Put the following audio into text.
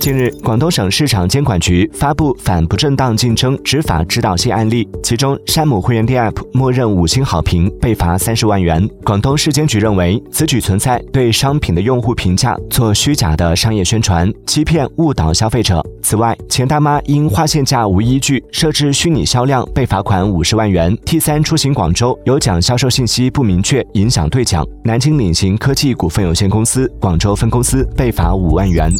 近日广东省市场监管局发布反不正当竞争执法指导性案例其中山姆会员店 app 默认五星好评被罚三十万元。广东市监局认为此举存在对商品的用户评价做虚假的商业宣传欺骗误导消费者此外钱大妈因花现价无依据设置虚拟销量被罚款五十万元。T 三出行广州有奖销售信息不明确影响兑奖南京领行科技股份有限公司广州分公司被罚五万元。